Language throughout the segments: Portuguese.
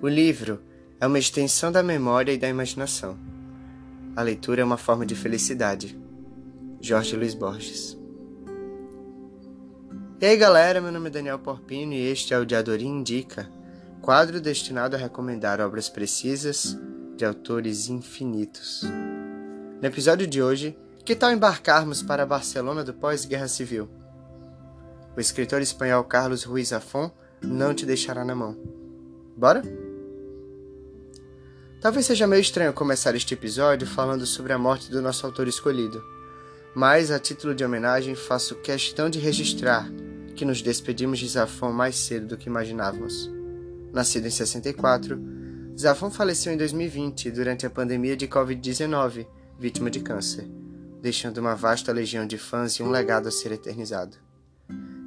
O livro é uma extensão da memória e da imaginação. A leitura é uma forma de felicidade. Jorge Luiz Borges. E aí galera, meu nome é Daniel Porpino e este é o Diadorim Indica, quadro destinado a recomendar obras precisas de autores infinitos. No episódio de hoje, que tal embarcarmos para Barcelona do pós-guerra civil? O escritor espanhol Carlos Ruiz Zafón não te deixará na mão. Bora? Talvez seja meio estranho começar este episódio falando sobre a morte do nosso autor escolhido, mas a título de homenagem faço questão de registrar que nos despedimos de Zafon mais cedo do que imaginávamos. Nascido em 64, Zafon faleceu em 2020 durante a pandemia de Covid-19, vítima de câncer, deixando uma vasta legião de fãs e um legado a ser eternizado.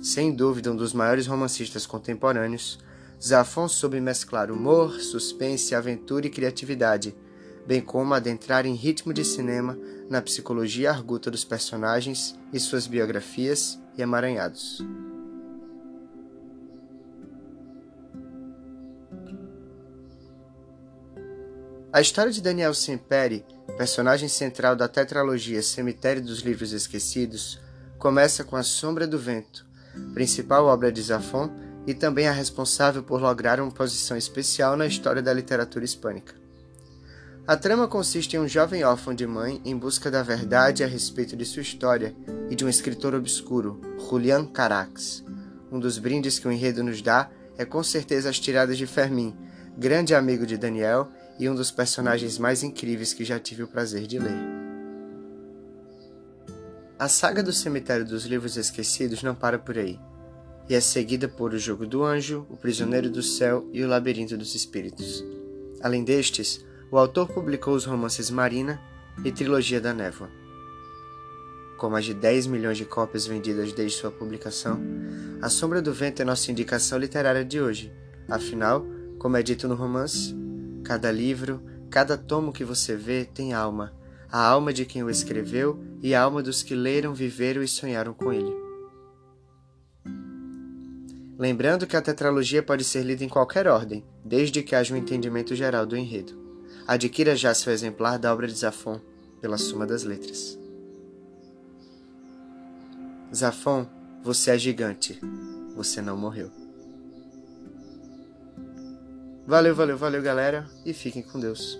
Sem dúvida um dos maiores romancistas contemporâneos, Zafon soube mesclar humor, suspense, aventura e criatividade, bem como adentrar em ritmo de cinema na psicologia arguta dos personagens e suas biografias e emaranhados. A história de Daniel Semperi, personagem central da tetralogia Cemitério dos Livros Esquecidos, começa com A Sombra do Vento, principal obra de Zafon e também é responsável por lograr uma posição especial na história da literatura hispânica. A trama consiste em um jovem órfão de mãe em busca da verdade a respeito de sua história e de um escritor obscuro, Julian Carax. Um dos brindes que o enredo nos dá é com certeza as tiradas de Fermin, grande amigo de Daniel e um dos personagens mais incríveis que já tive o prazer de ler. A saga do Cemitério dos Livros Esquecidos não para por aí e é seguida por O Jogo do Anjo, O Prisioneiro do Céu e O Labirinto dos Espíritos. Além destes, o autor publicou os romances Marina e Trilogia da Névoa. Com mais de 10 milhões de cópias vendidas desde sua publicação, A Sombra do Vento é nossa indicação literária de hoje. Afinal, como é dito no romance, cada livro, cada tomo que você vê tem alma, a alma de quem o escreveu e a alma dos que leram, viveram e sonharam com ele. Lembrando que a tetralogia pode ser lida em qualquer ordem, desde que haja um entendimento geral do enredo. Adquira já seu exemplar da obra de Zafon, pela Suma das Letras. Zafon, você é gigante. Você não morreu. Valeu, valeu, valeu, galera, e fiquem com Deus.